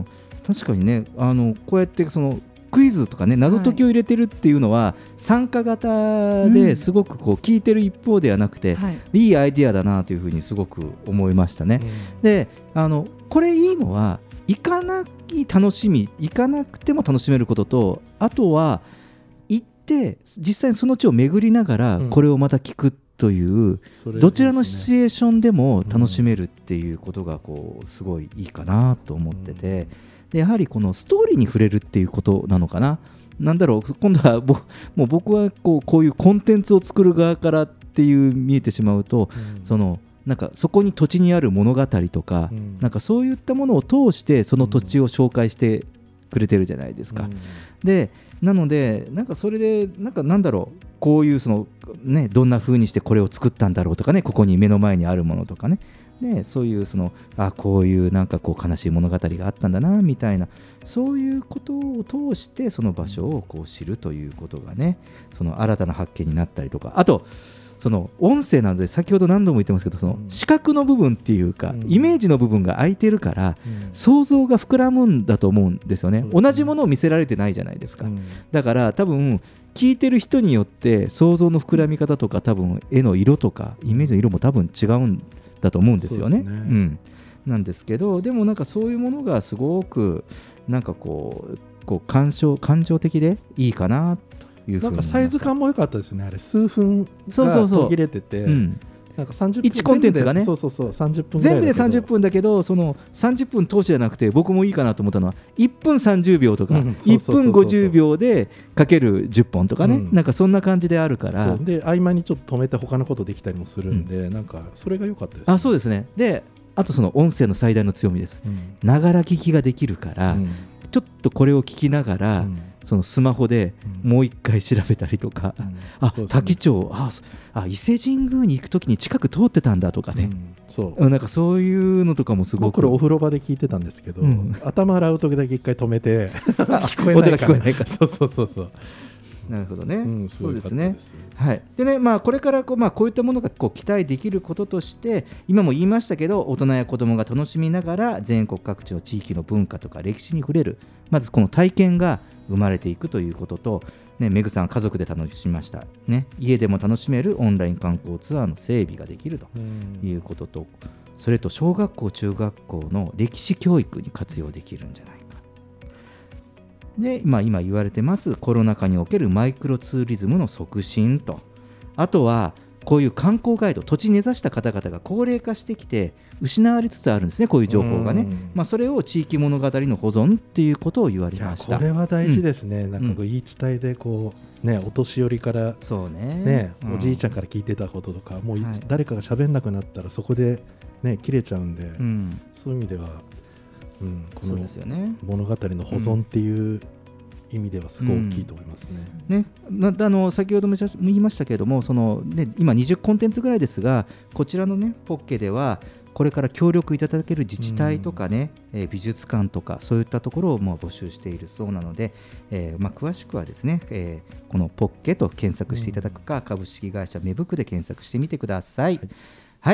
ん。確かにねあのこうやってそのクイズとかね謎解きを入れてるっていうのは、参加型ですごくこう聞いてる一方ではなくて、はい。いいアイディアだなというふうにすごく思いましたね。であのこれいいのは行かない楽しみ行かなくても楽しめることとあとは行って実際にその地を巡りながらうん。これをまた聞くという、それどちらのシチュエーションでも楽しめるっていうことがこうすごいいいかなと思ってて、でやはりこのストーリーに触れるっていうことなのかな？なんだろう今度はぼ もう僕はこうこういうコンテンツを作る側からっていう見えてしまうと、うん。そのなんかそこに土地にある物語とか、うん。なんかそういったものを通してその土地を紹介してくれてるじゃないですか。うん。でなのでなんかそれでなんかなんだろうこういうそのねどんな風にしてこれを作ったんだろうとかねここに目の前にあるものとかね。でそういうそのあこういうなんかこう悲しい物語があったんだなみたいなそういうことを通してその場所をこう知るということがねその新たな発見になったりとか。あとその音声なので先ほど何度も言ってますけどそのうん視覚の部分っていうかうん。イメージの部分が空いてるからうん。想像が膨らむんだと思うんですよね。同じものを見せられてないじゃないですか、うん。だから多分聞いてる人によって想像の膨らみ方とか多分絵の色とかイメージの色も多分違うんだと思うんですよね。そうん、なんですけどでもなんかそういうものがすごくなんかこうこう感傷感情的でいいかなというなんかサイズ感も良かったですねあれ。数分そうそうそう。が途切れててうん、なんか30分一コンテンツがね。全部でそうそうそう30分全部でだけど。30分だけどその30分通しじゃなくて僕もいいかなと思ったのは1分30秒とか、うんそうそうそうそう。1分50秒でかける10本とかね、うん。なんかそんな感じであるから。そう。で合間にちょっと止めて他のことできたりもするんで、なんかそれが良かったです、あそうですね。であとその音声の最大の強みです。うん。ながら聞きができるから、うんちょっとこれを聞きながら、うん。そのスマホでうん。もう一回調べたりとか、うん。あね滝町あそあ伊勢神宮に行くときに近く通ってたんだとかね、うん。そう。うんなんかそういうのとかもすごく。僕らお風呂場で聞いてたんですけど、うん。頭洗う時だけ一回止めて 聞こえ音がないから聞こえないから。そうそうそうそう、なるほどね、うんそうですね。はい、でね、まあ、これからこう,、まあ、こういったものがこう期待できることとして今も言いましたけど大人や子どもが楽しみながら全国各地の地域の文化とか歴史に触れるまずこの体験が生まれていくということと、ね、メグさんは家族で楽しみました、ね、家でも楽しめるオンライン観光ツアーの整備ができるとうん。いうこととそれと小学校中学校の歴史教育に活用できるんじゃないかで、まあ、今言われてますコロナ禍におけるマイクロツーリズムの促進と。あとはこういう観光ガイド土地に根ざした方々が高齢化してきて失われつつあるんですねこういう情報がね。うん、まあ、それを地域物語の保存っていうことを言われました。これは大事ですね、なんかこう言い伝えでこうねお年寄りからそうね。ね、うん。おじいちゃんから聞いてたこととかもういはい。誰かが喋んなくなったらそこでね切れちゃうんで、うん、そういう意味では、うん、このそうですよね。物語の保存っていう意味ではすごい大きいと思いますね。ね、なあの先ほども言いましたけれどもその、ね、今20コンテンツぐらいですがこちらの、ね、ポッケではこれから協力いただける自治体とかね、えー美術館とかそういったところをもう募集しているそうなので、えーまあ、詳しくはですね、えーこのポッケと検索していただくか、株式会社芽吹で検索してみてください。はい、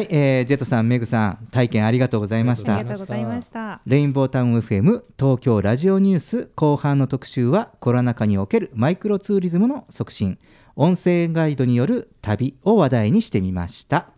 えージェットさん、メグさん、体験ありがとうございましたあり。がとうございました。レインボータウン FM 東京ラジオニュース後半の特集はコロナ禍におけるマイクロツーリズムの促進音声ガイドによる旅を話題にしてみました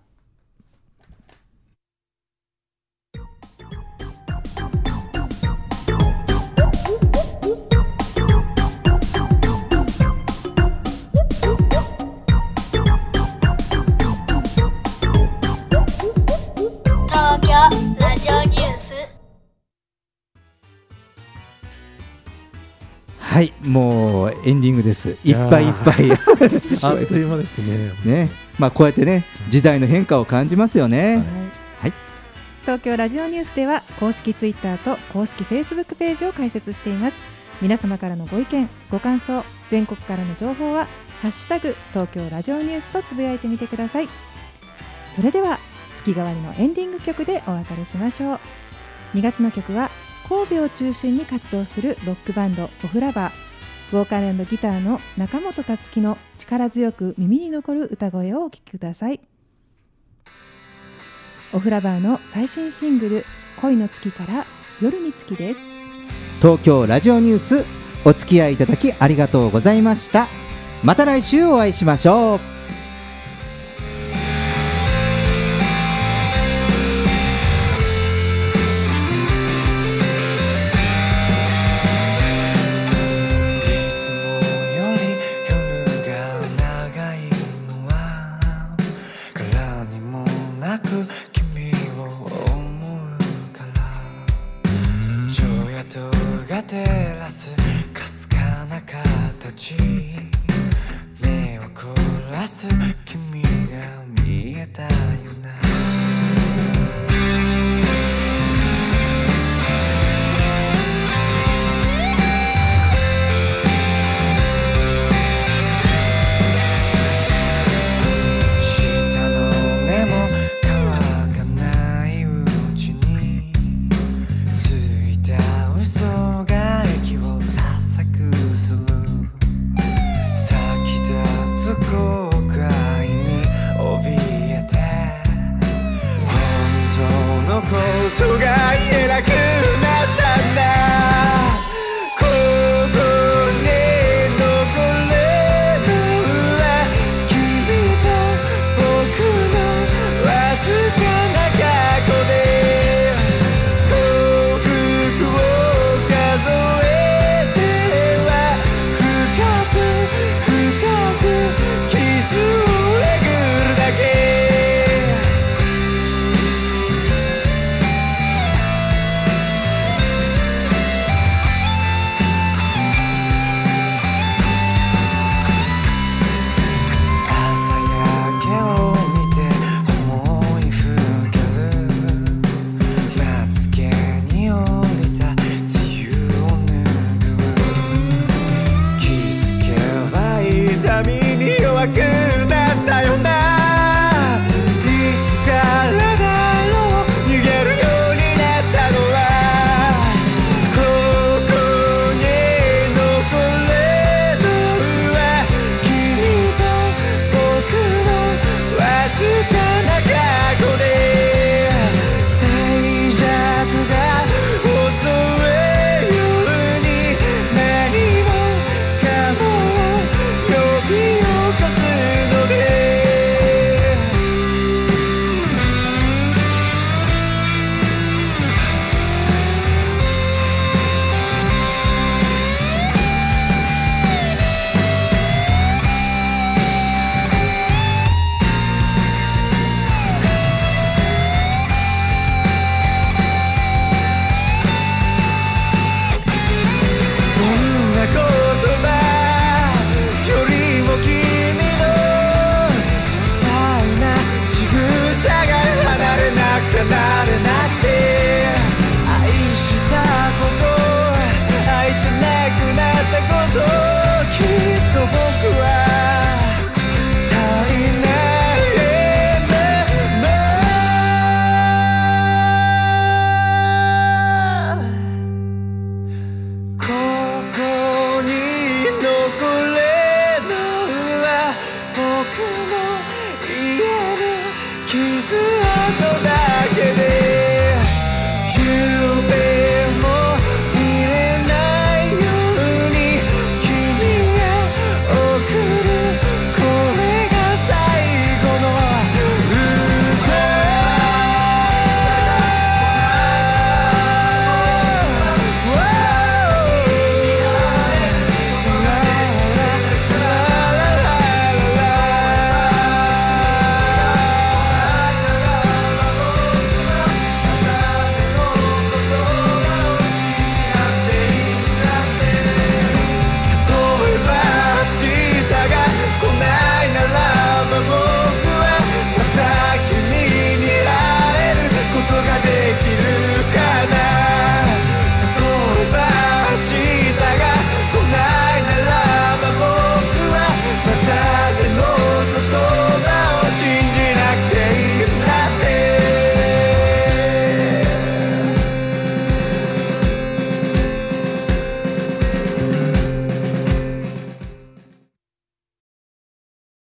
はいもうエンディングです。いっぱいいっぱい。あっという間ですね。ねまあこうやってね時代の変化を感じますよね。はい。東京ラジオニュースでは公式ツイッターと公式フェイスブックページを開設しています。皆様からのご意見ご感想全国からの情報はハッシュタグ東京ラジオニュースとつぶやいてみてください。それでは月替わりのエンディング曲でお別れしましょう。2月の曲は神戸を中心に活動するロックバンドオフラバー。ボーカルギターの中本達樹の力強く耳に残る歌声をお聴きください。オフラバーの最新シングル「恋の月」から「夜に月」です。東京ラジオニュースお付き合いいただきありがとうございました。また来週お会いしましょう。